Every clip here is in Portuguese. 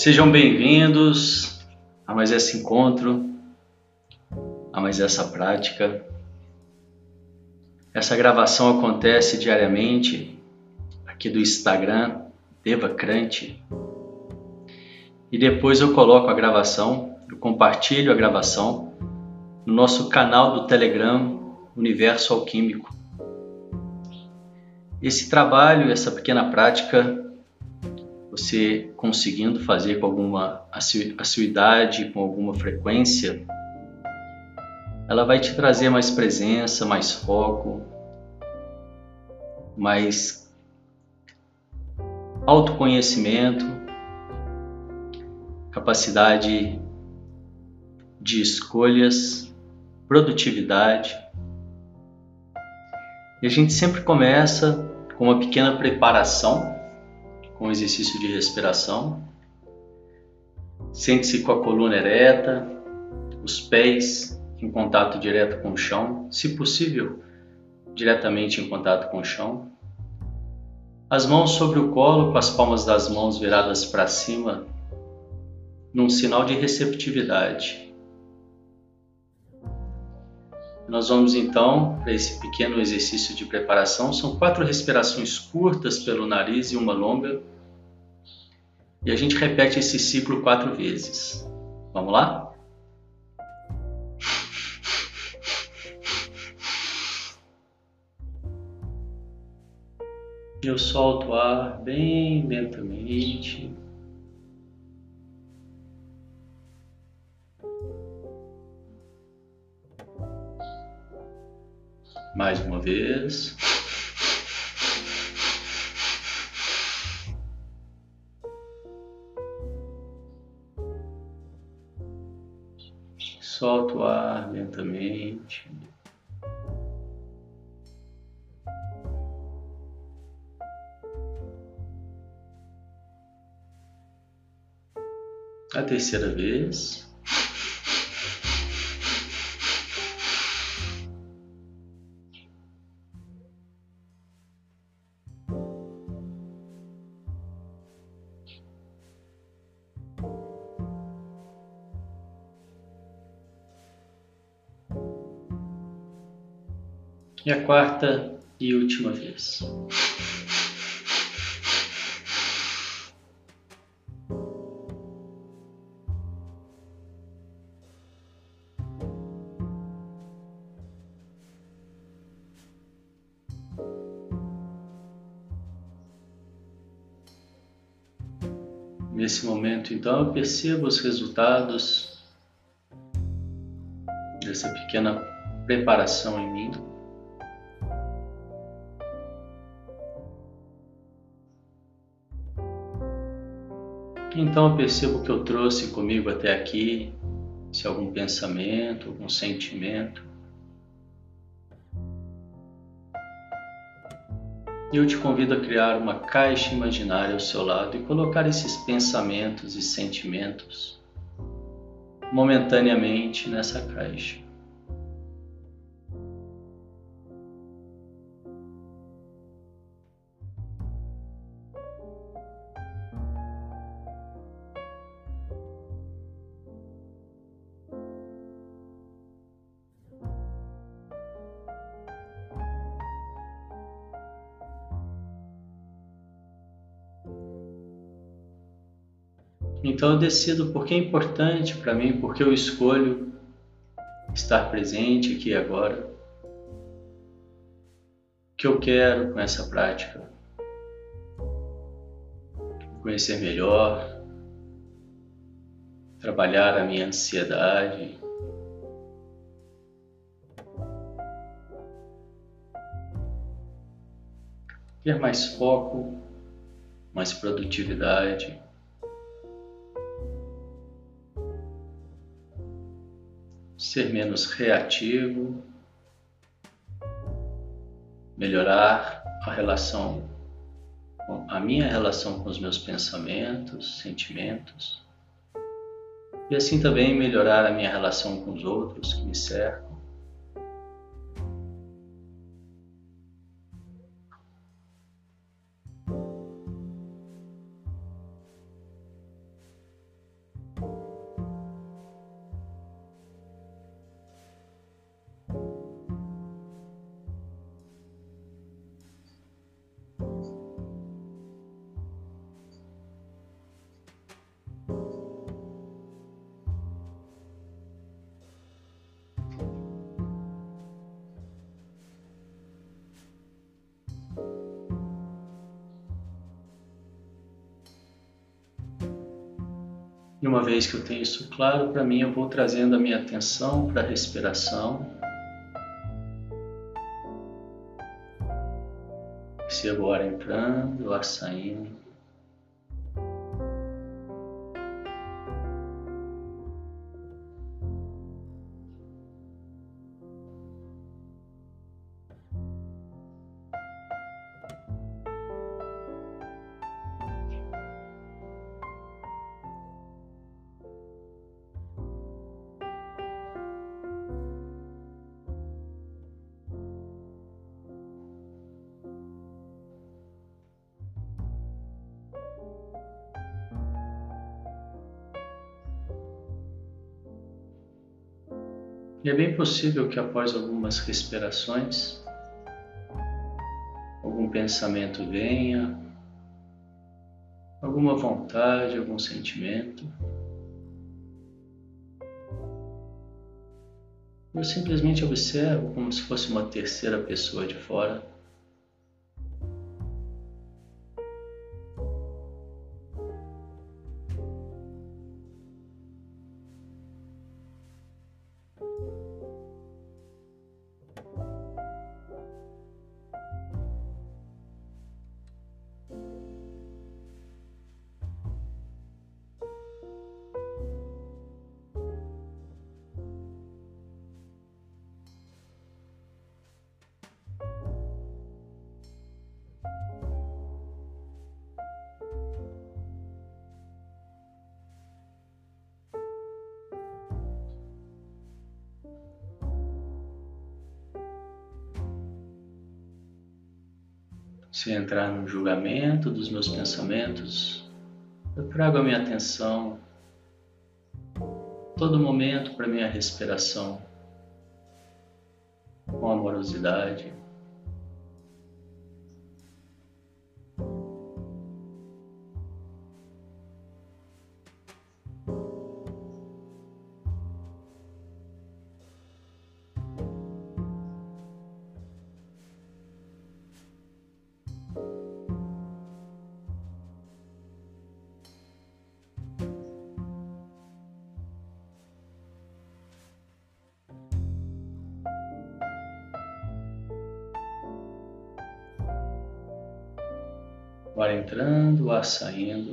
Sejam bem-vindos a mais esse encontro, a mais essa prática. Essa gravação acontece diariamente aqui do Instagram, Devacrante. E depois eu coloco a gravação, eu compartilho a gravação no nosso canal do Telegram Universo Alquímico. Esse trabalho, essa pequena prática você conseguindo fazer com alguma assiduidade, com alguma frequência, ela vai te trazer mais presença, mais foco, mais autoconhecimento, capacidade de escolhas, produtividade. E a gente sempre começa com uma pequena preparação com exercício de respiração. Sente-se com a coluna ereta, os pés em contato direto com o chão, se possível, diretamente em contato com o chão. As mãos sobre o colo, com as palmas das mãos viradas para cima, num sinal de receptividade. Nós vamos então para esse pequeno exercício de preparação. São quatro respirações curtas pelo nariz e uma longa. E a gente repete esse ciclo quatro vezes. Vamos lá? Eu solto o ar bem lentamente. Mais uma vez. Solta o ar lentamente. A terceira vez. E a quarta e última vez. Nesse momento, então, eu percebo os resultados dessa pequena preparação em mim. Então eu percebo que eu trouxe comigo até aqui, se algum pensamento, algum sentimento. E eu te convido a criar uma caixa imaginária ao seu lado e colocar esses pensamentos e sentimentos momentaneamente nessa caixa. Então eu decido porque é importante para mim, porque eu escolho estar presente aqui agora. O que eu quero com essa prática? Conhecer melhor, trabalhar a minha ansiedade, ter mais foco, mais produtividade. Ser menos reativo, melhorar a relação, a minha relação com os meus pensamentos, sentimentos, e assim também melhorar a minha relação com os outros que me cercam. E uma vez que eu tenho isso claro para mim, eu vou trazendo a minha atenção para a respiração. Percebo o ar entrando, o ar saindo. E é bem possível que após algumas respirações, algum pensamento venha, alguma vontade, algum sentimento. Eu simplesmente observo como se fosse uma terceira pessoa de fora. Entrar no julgamento dos meus pensamentos, eu trago a minha atenção todo momento para minha respiração com amorosidade. Saindo.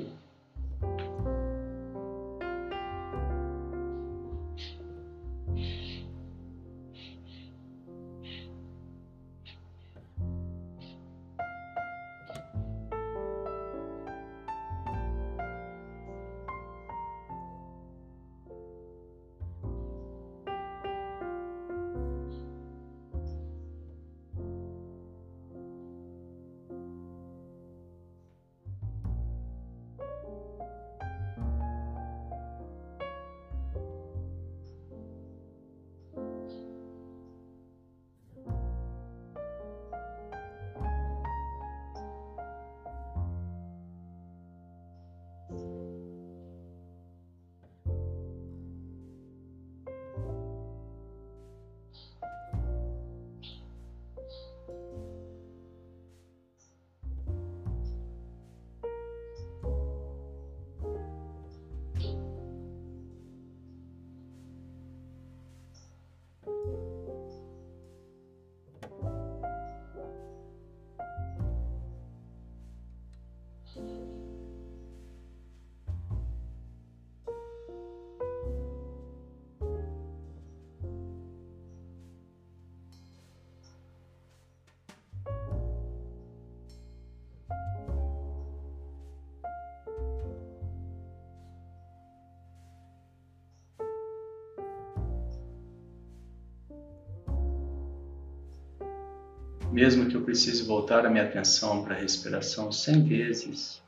Mesmo que eu precise voltar a minha atenção para a respiração cem vezes,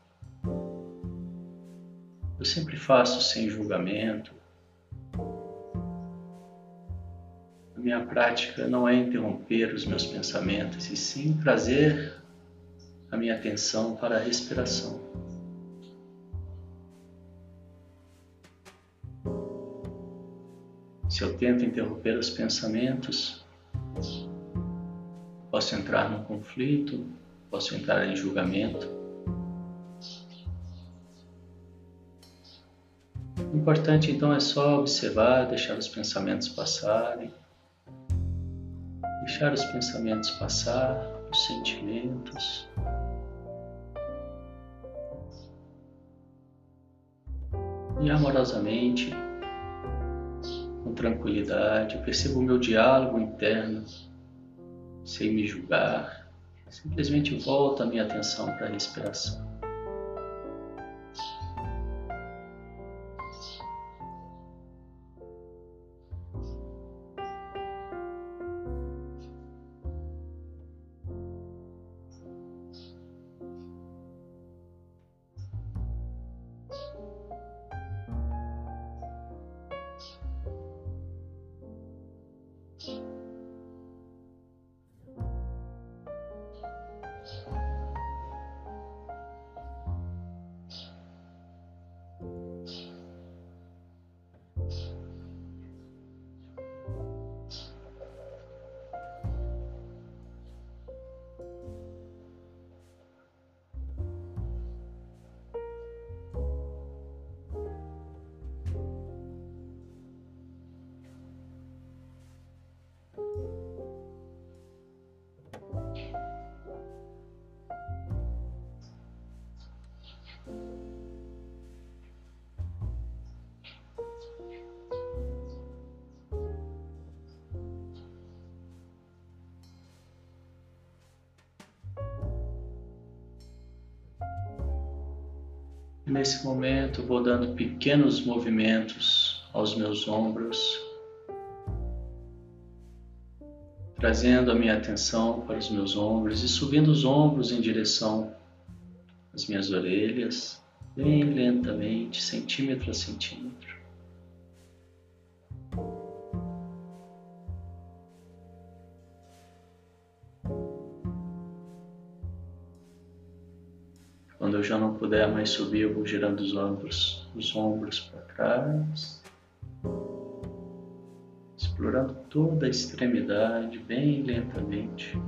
eu sempre faço sem julgamento. A minha prática não é interromper os meus pensamentos, e sim trazer a minha atenção para a respiração. Se eu tento interromper os pensamentos, Posso entrar num conflito, posso entrar em julgamento. O importante então é só observar, deixar os pensamentos passarem, deixar os pensamentos passar, os sentimentos. E amorosamente, com tranquilidade, percebo o meu diálogo interno, sem me julgar, simplesmente volto a minha atenção para a respiração. Nesse momento, vou dando pequenos movimentos aos meus ombros, trazendo a minha atenção para os meus ombros e subindo os ombros em direção às minhas orelhas, bem lentamente, centímetro a centímetro. Já não puder mais subir, eu vou girando os ombros, os ombros para trás, explorando toda a extremidade bem lentamente,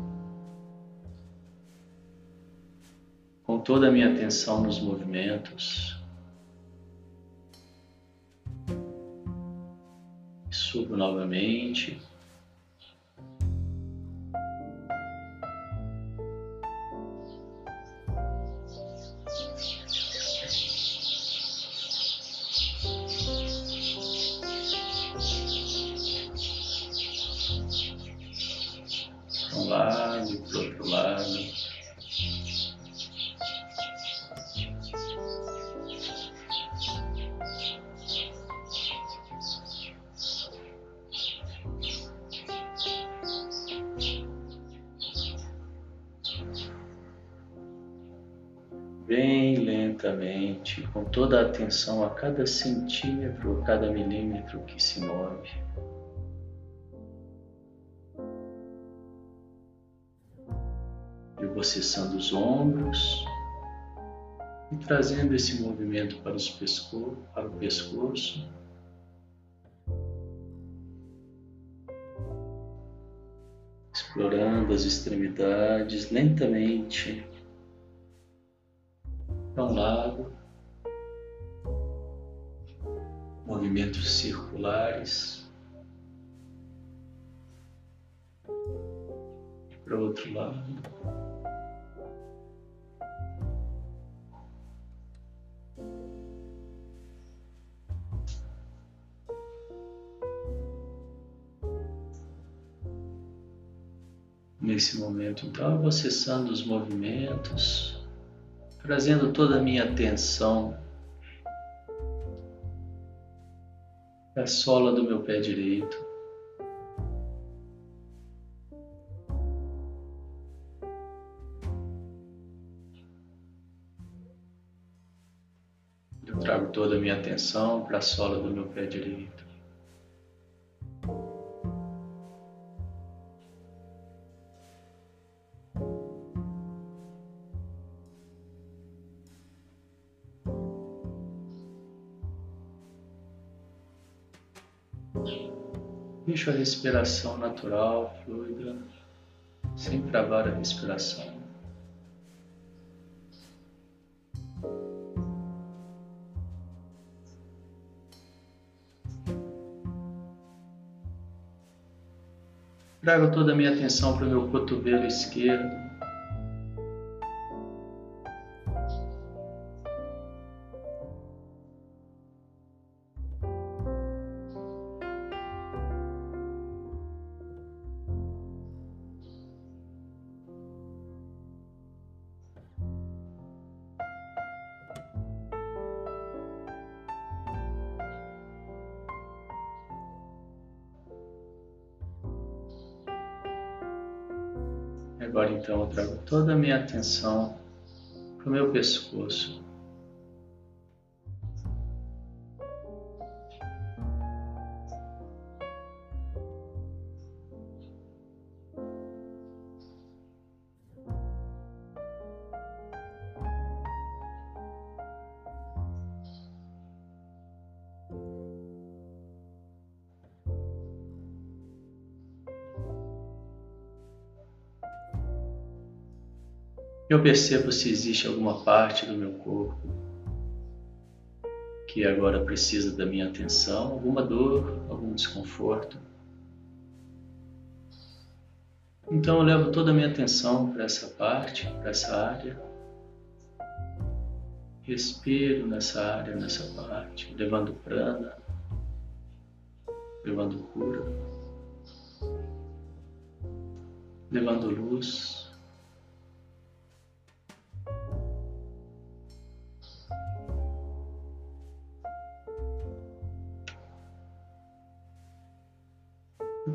com toda a minha atenção nos movimentos. Subo novamente. Lentamente, com toda a atenção a cada centímetro, a cada milímetro que se move. Eu vou cessando os ombros e trazendo esse movimento para, pesco para o pescoço. Explorando as extremidades lentamente para um lado, movimentos circulares, para o outro lado. Nesse momento, então, eu vou cessando os movimentos trazendo toda a minha atenção para a sola do meu pé direito. Eu trago toda a minha atenção para a sola do meu pé direito. Deixa a respiração natural, fluida, sem travar a respiração. Trago toda a minha atenção para o meu cotovelo esquerdo. Toda a minha atenção para o meu pescoço. Eu percebo se existe alguma parte do meu corpo que agora precisa da minha atenção, alguma dor, algum desconforto. Então eu levo toda a minha atenção para essa parte, para essa área. Respiro nessa área, nessa parte, levando prana, levando cura, levando luz.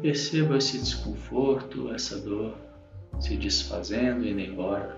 Perceba esse desconforto, essa dor se desfazendo, indo embora.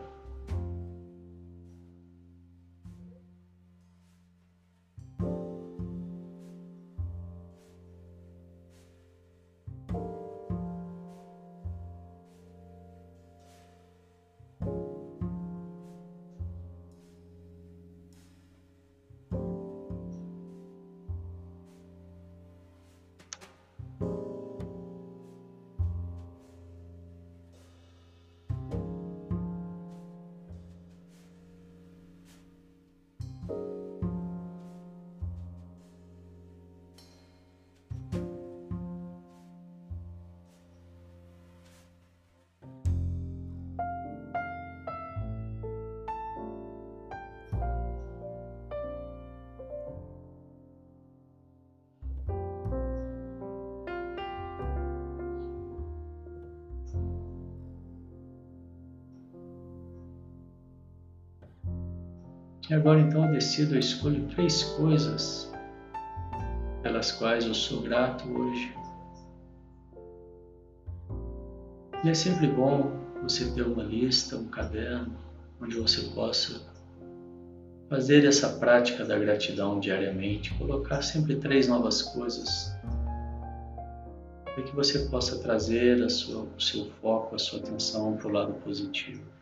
E agora então eu decido, eu escolho três coisas pelas quais eu sou grato hoje. E é sempre bom você ter uma lista, um caderno, onde você possa fazer essa prática da gratidão diariamente, colocar sempre três novas coisas para que você possa trazer sua, o seu foco, a sua atenção para o lado positivo.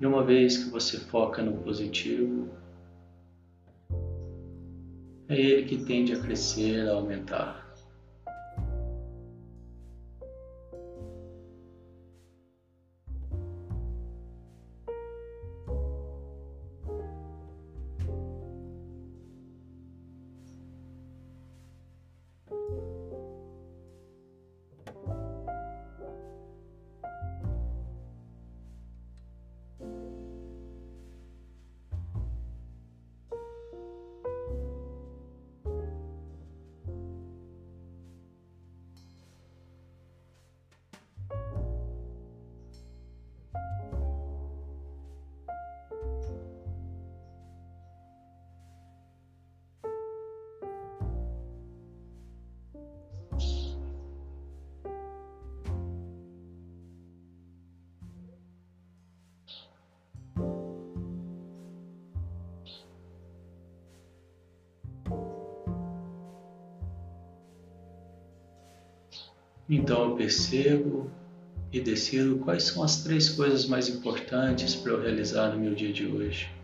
E uma vez que você foca no positivo, é ele que tende a crescer, a aumentar. Então eu percebo e decido quais são as três coisas mais importantes para eu realizar no meu dia de hoje.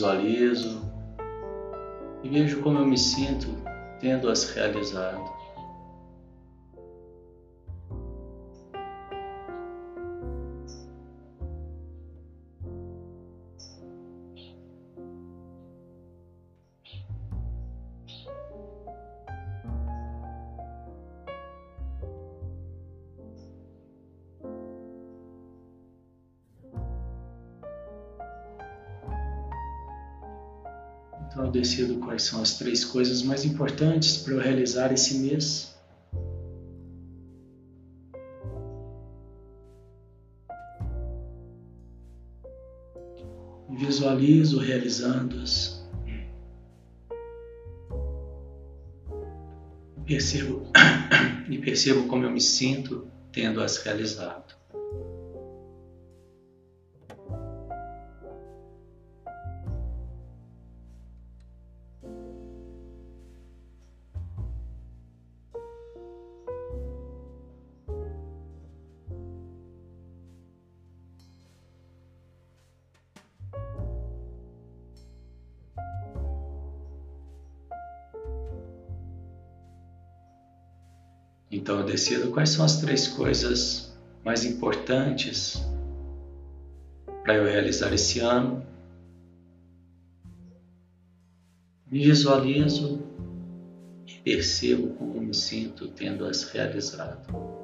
Visualizo e vejo como eu me sinto tendo-as realizado. Então eu decido quais são as três coisas mais importantes para eu realizar esse mês. Visualizo realizando-as. Percebo, e percebo como eu me sinto tendo-as realizado. Quais são as três coisas mais importantes para eu realizar esse ano. Me visualizo e percebo como me sinto tendo-as realizado.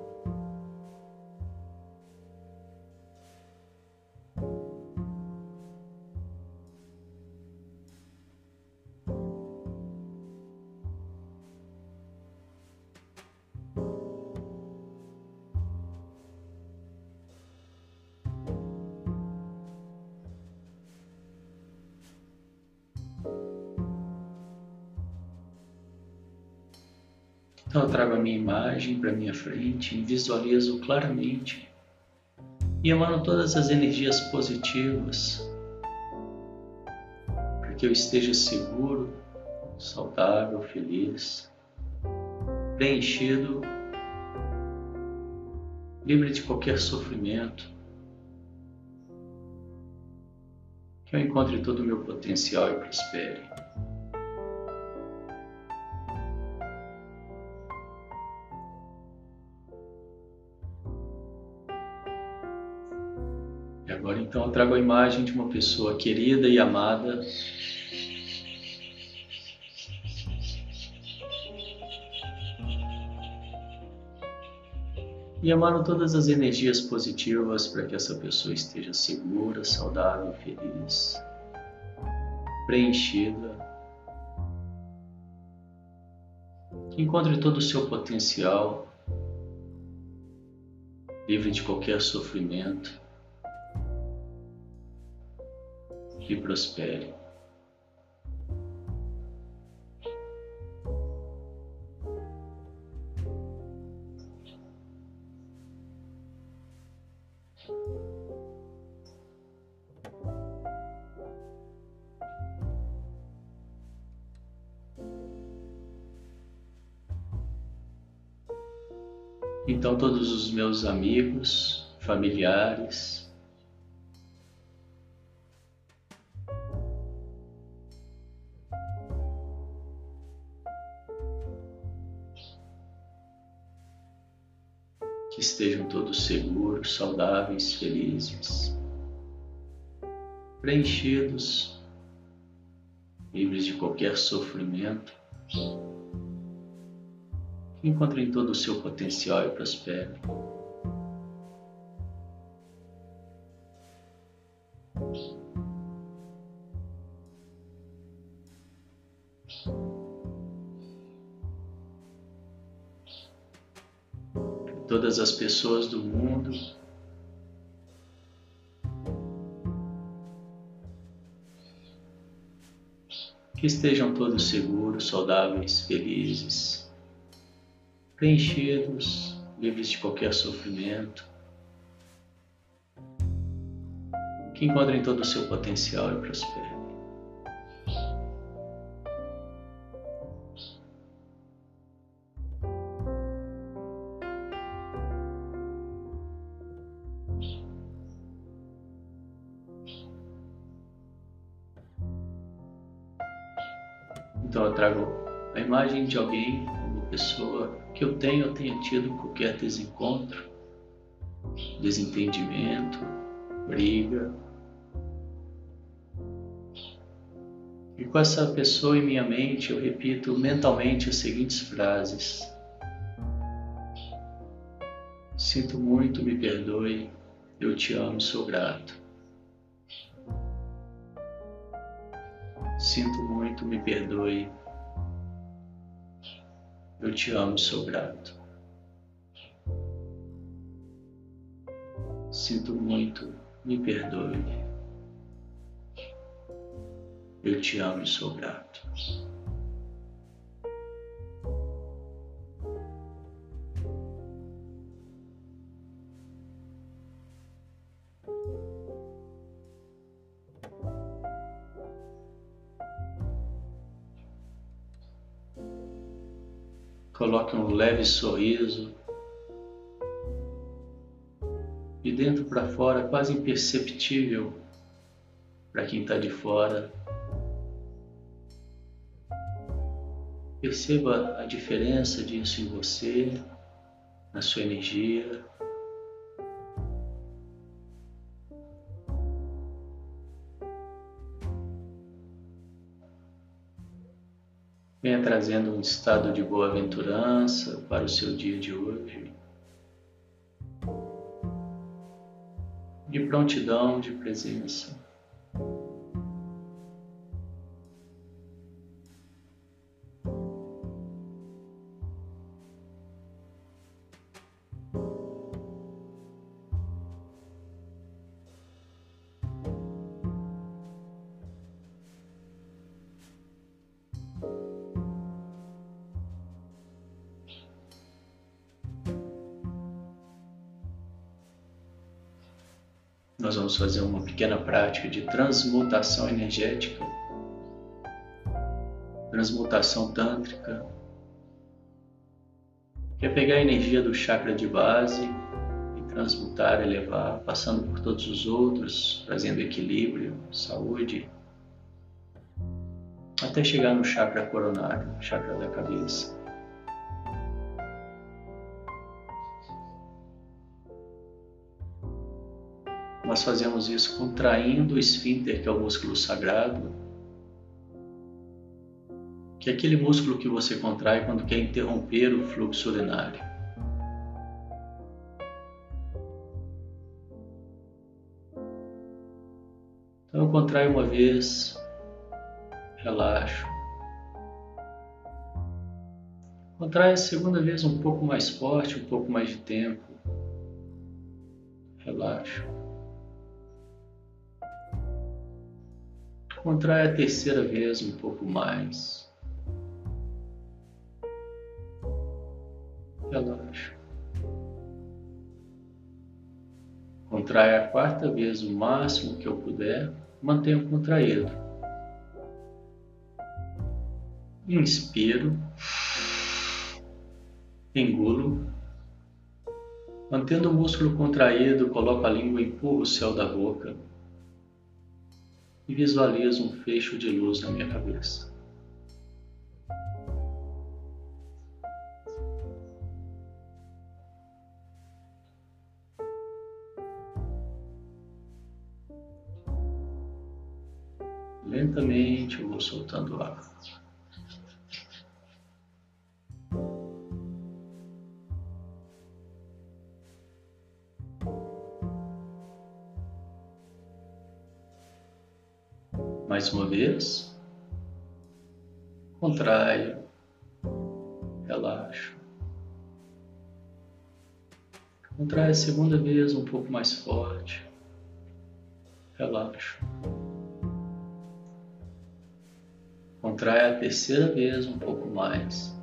Para minha frente, visualizo claramente e emano todas as energias positivas para que eu esteja seguro, saudável, feliz, preenchido, livre de qualquer sofrimento. Que eu encontre todo o meu potencial e prospere. Trago a imagem de uma pessoa querida e amada. E emano todas as energias positivas para que essa pessoa esteja segura, saudável, feliz, preenchida, encontre todo o seu potencial, livre de qualquer sofrimento. Que prospere. Então, todos os meus amigos, familiares, todos seguros, saudáveis, felizes, preenchidos, livres de qualquer sofrimento, que encontrem todo o seu potencial e prosperem. Pessoas do mundo. Que estejam todos seguros, saudáveis, felizes, preenchidos, livres de qualquer sofrimento. Que encontrem todo o seu potencial e prosperem. De alguém, uma pessoa que eu tenho, eu tenha tido qualquer desencontro, desentendimento, briga. E com essa pessoa em minha mente, eu repito mentalmente as seguintes frases: Sinto muito, me perdoe, eu te amo, sou grato. Sinto muito, me perdoe, eu te amo, sou grato. Sinto muito, me perdoe. Eu te amo e sou grato. Leve sorriso de dentro para fora, quase imperceptível para quem está de fora. Perceba a diferença disso em você, na sua energia. Venha trazendo um estado de boa-aventurança para o seu dia de hoje. De prontidão, de presença. Vamos fazer uma pequena prática de transmutação energética, transmutação tântrica, que é pegar a energia do chakra de base e transmutar, elevar, passando por todos os outros, trazendo equilíbrio, saúde, até chegar no chakra coronário, chakra da cabeça. Nós fazemos isso contraindo o esfíncter, que é o músculo sagrado, que é aquele músculo que você contrai quando quer interromper o fluxo urinário. Então eu contraio uma vez, relaxo. Contrai a segunda vez um pouco mais forte, um pouco mais de tempo. Relaxo. Contrai a terceira vez um pouco mais. Relaxa. Contrai a quarta vez o máximo que eu puder. Mantenha contraído. Inspiro. Engulo. Mantendo o músculo contraído, coloco a língua e empurro o céu da boca e visualizo um fecho de luz na minha cabeça. Lentamente eu vou soltando ar. Mais uma vez. Contraio, relaxo. Contrai a segunda vez um pouco mais forte. Relaxo. Contrai a terceira vez um pouco mais.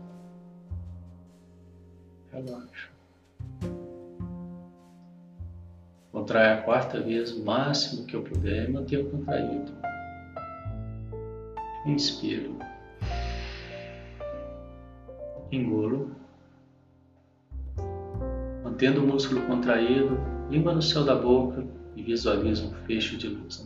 Relaxo. Contrai a quarta vez o máximo que eu puder e mantenha contraído. Inspiro. Engulo. Mantendo o músculo contraído, língua no céu da boca e visualizo um fecho de luz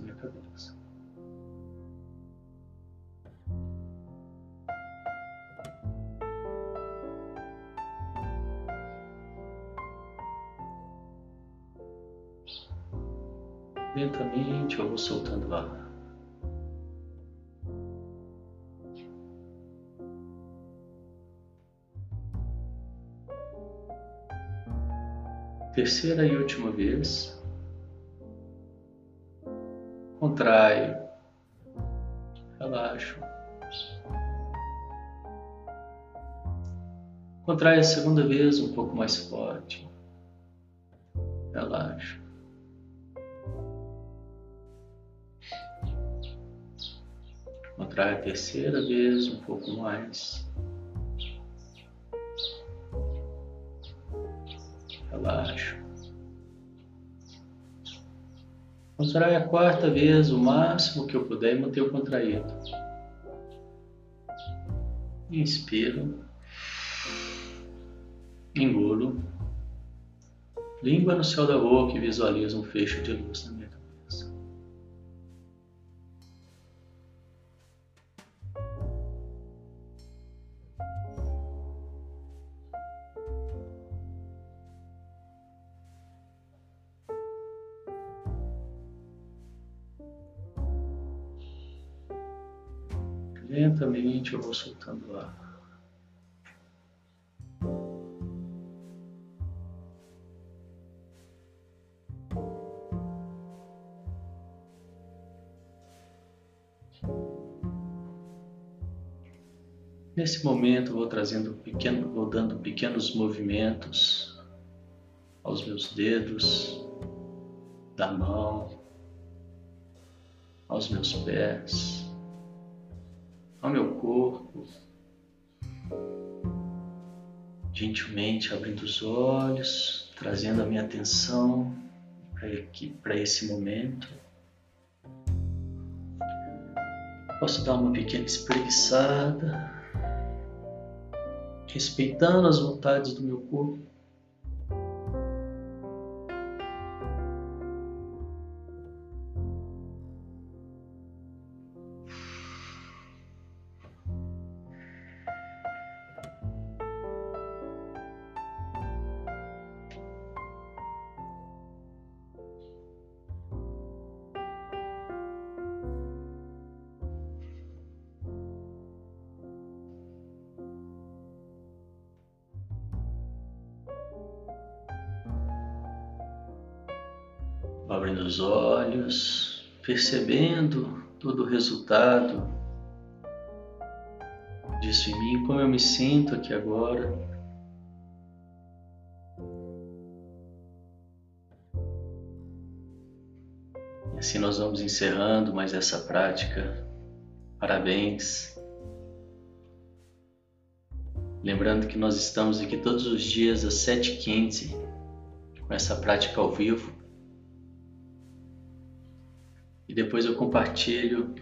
Terceira e última vez. Contrai. Relaxo. Contrai a segunda vez um pouco mais forte. Relaxa. Contrai a terceira vez um pouco mais. Contrai a quarta vez o máximo que eu puder e manter o contraído. Inspiro. Engulo. Língua no céu da boca e visualiza um fecho de luz na minha Lentamente eu vou soltando ar. Nesse momento vou trazendo pequeno, vou dando pequenos movimentos aos meus dedos da mão, aos meus pés, meu corpo, gentilmente abrindo os olhos, trazendo a minha atenção para esse momento. Posso dar uma pequena espreguiçada respeitando as vontades do meu corpo. Abrindo os olhos, percebendo todo o resultado disso em mim, como eu me sinto aqui agora. E assim nós vamos encerrando mais essa prática. Parabéns. Lembrando que nós estamos aqui todos os dias às 7h15 com essa prática ao vivo e depois eu compartilho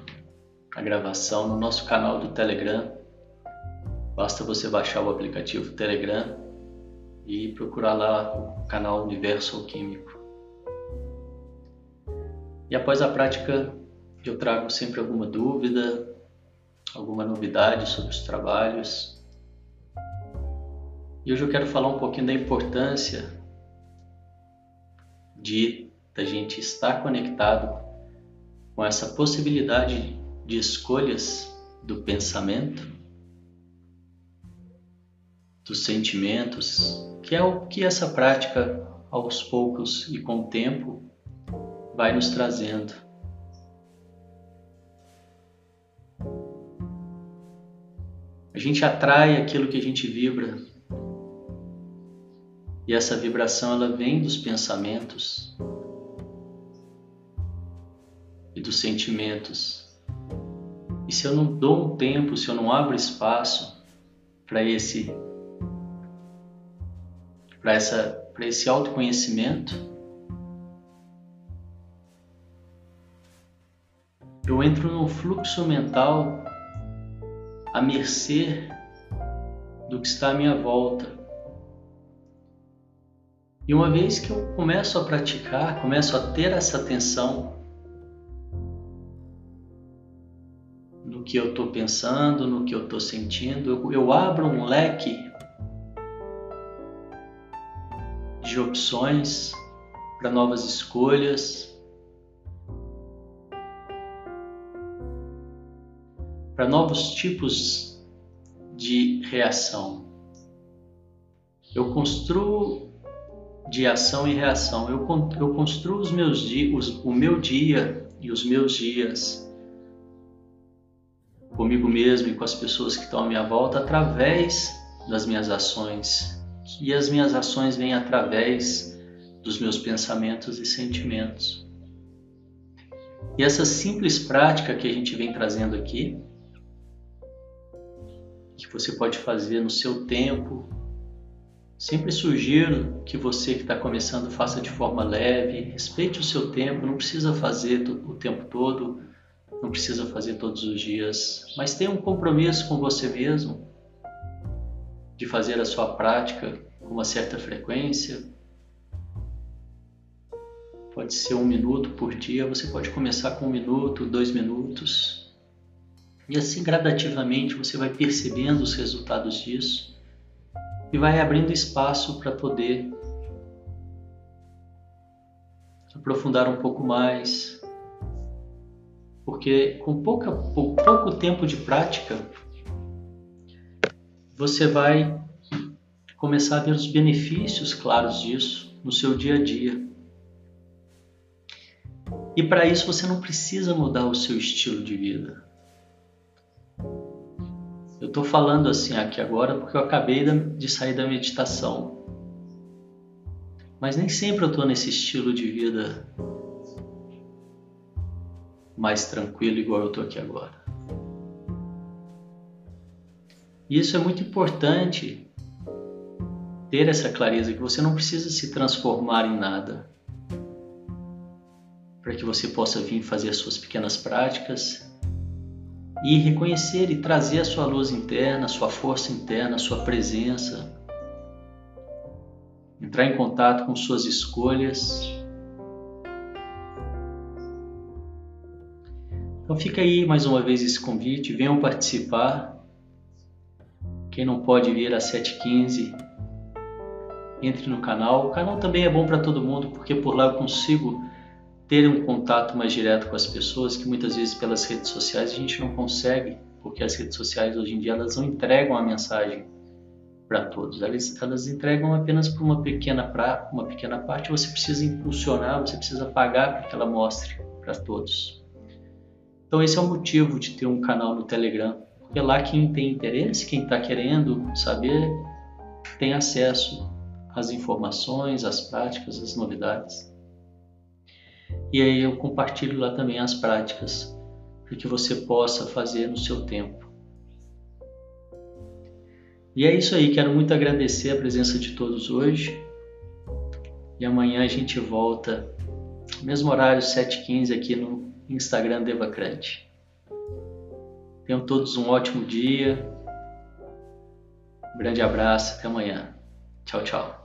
a gravação no nosso canal do Telegram. Basta você baixar o aplicativo Telegram e procurar lá o canal Universo Alquímico. E após a prática, eu trago sempre alguma dúvida, alguma novidade sobre os trabalhos. E hoje eu quero falar um pouquinho da importância de da gente estar conectado com essa possibilidade de escolhas do pensamento, dos sentimentos, que é o que essa prática, aos poucos e com o tempo, vai nos trazendo. A gente atrai aquilo que a gente vibra. E essa vibração ela vem dos pensamentos, dos sentimentos. E se eu não dou um tempo, se eu não abro espaço para esse para essa para esse autoconhecimento, eu entro num fluxo mental à mercê do que está à minha volta. E uma vez que eu começo a praticar, começo a ter essa atenção que eu estou pensando, no que eu estou sentindo. Eu, eu abro um leque de opções para novas escolhas, para novos tipos de reação. Eu construo de ação e reação. Eu, eu construo os meus o meu dia e os meus dias comigo mesmo e com as pessoas que estão à minha volta através das minhas ações. E as minhas ações vêm através dos meus pensamentos e sentimentos. E essa simples prática que a gente vem trazendo aqui, que você pode fazer no seu tempo, sempre sugiro que você que está começando faça de forma leve, respeite o seu tempo, não precisa fazer o tempo todo, não precisa fazer todos os dias, mas tenha um compromisso com você mesmo de fazer a sua prática com uma certa frequência. Pode ser um minuto por dia, você pode começar com um minuto, dois minutos. E assim gradativamente você vai percebendo os resultados disso e vai abrindo espaço para poder aprofundar um pouco mais, porque com pouca, pouco tempo de prática, você vai começar a ver os benefícios claros disso no seu dia a dia. E para isso você não precisa mudar o seu estilo de vida. Eu estou falando assim aqui agora porque eu acabei de sair da meditação. Mas nem sempre eu estou nesse estilo de vida mais tranquilo, igual eu estou aqui agora. E isso é muito importante ter essa clareza que você não precisa se transformar em nada para que você possa vir fazer as suas pequenas práticas e reconhecer e trazer a sua luz interna, a sua força interna, a sua presença, entrar em contato com suas escolhas Então fica aí mais uma vez esse convite, venham participar. Quem não pode vir às 7h15, entre no canal. O canal também é bom para todo mundo, porque por lá eu consigo ter um contato mais direto com as pessoas, que muitas vezes pelas redes sociais a gente não consegue, porque as redes sociais hoje em dia elas não entregam a mensagem para todos, elas, elas entregam apenas para uma pequena, pra, uma pequena parte, você precisa impulsionar, você precisa pagar para que ela mostre para todos. Então esse é o motivo de ter um canal no Telegram, porque lá quem tem interesse, quem está querendo saber, tem acesso às informações, às práticas, às novidades. E aí eu compartilho lá também as práticas para que você possa fazer no seu tempo. E é isso aí, quero muito agradecer a presença de todos hoje. E amanhã a gente volta, mesmo horário, 7h15 aqui no Instagram Devacrante. Tenham todos um ótimo dia. Um grande abraço, até amanhã. Tchau, tchau.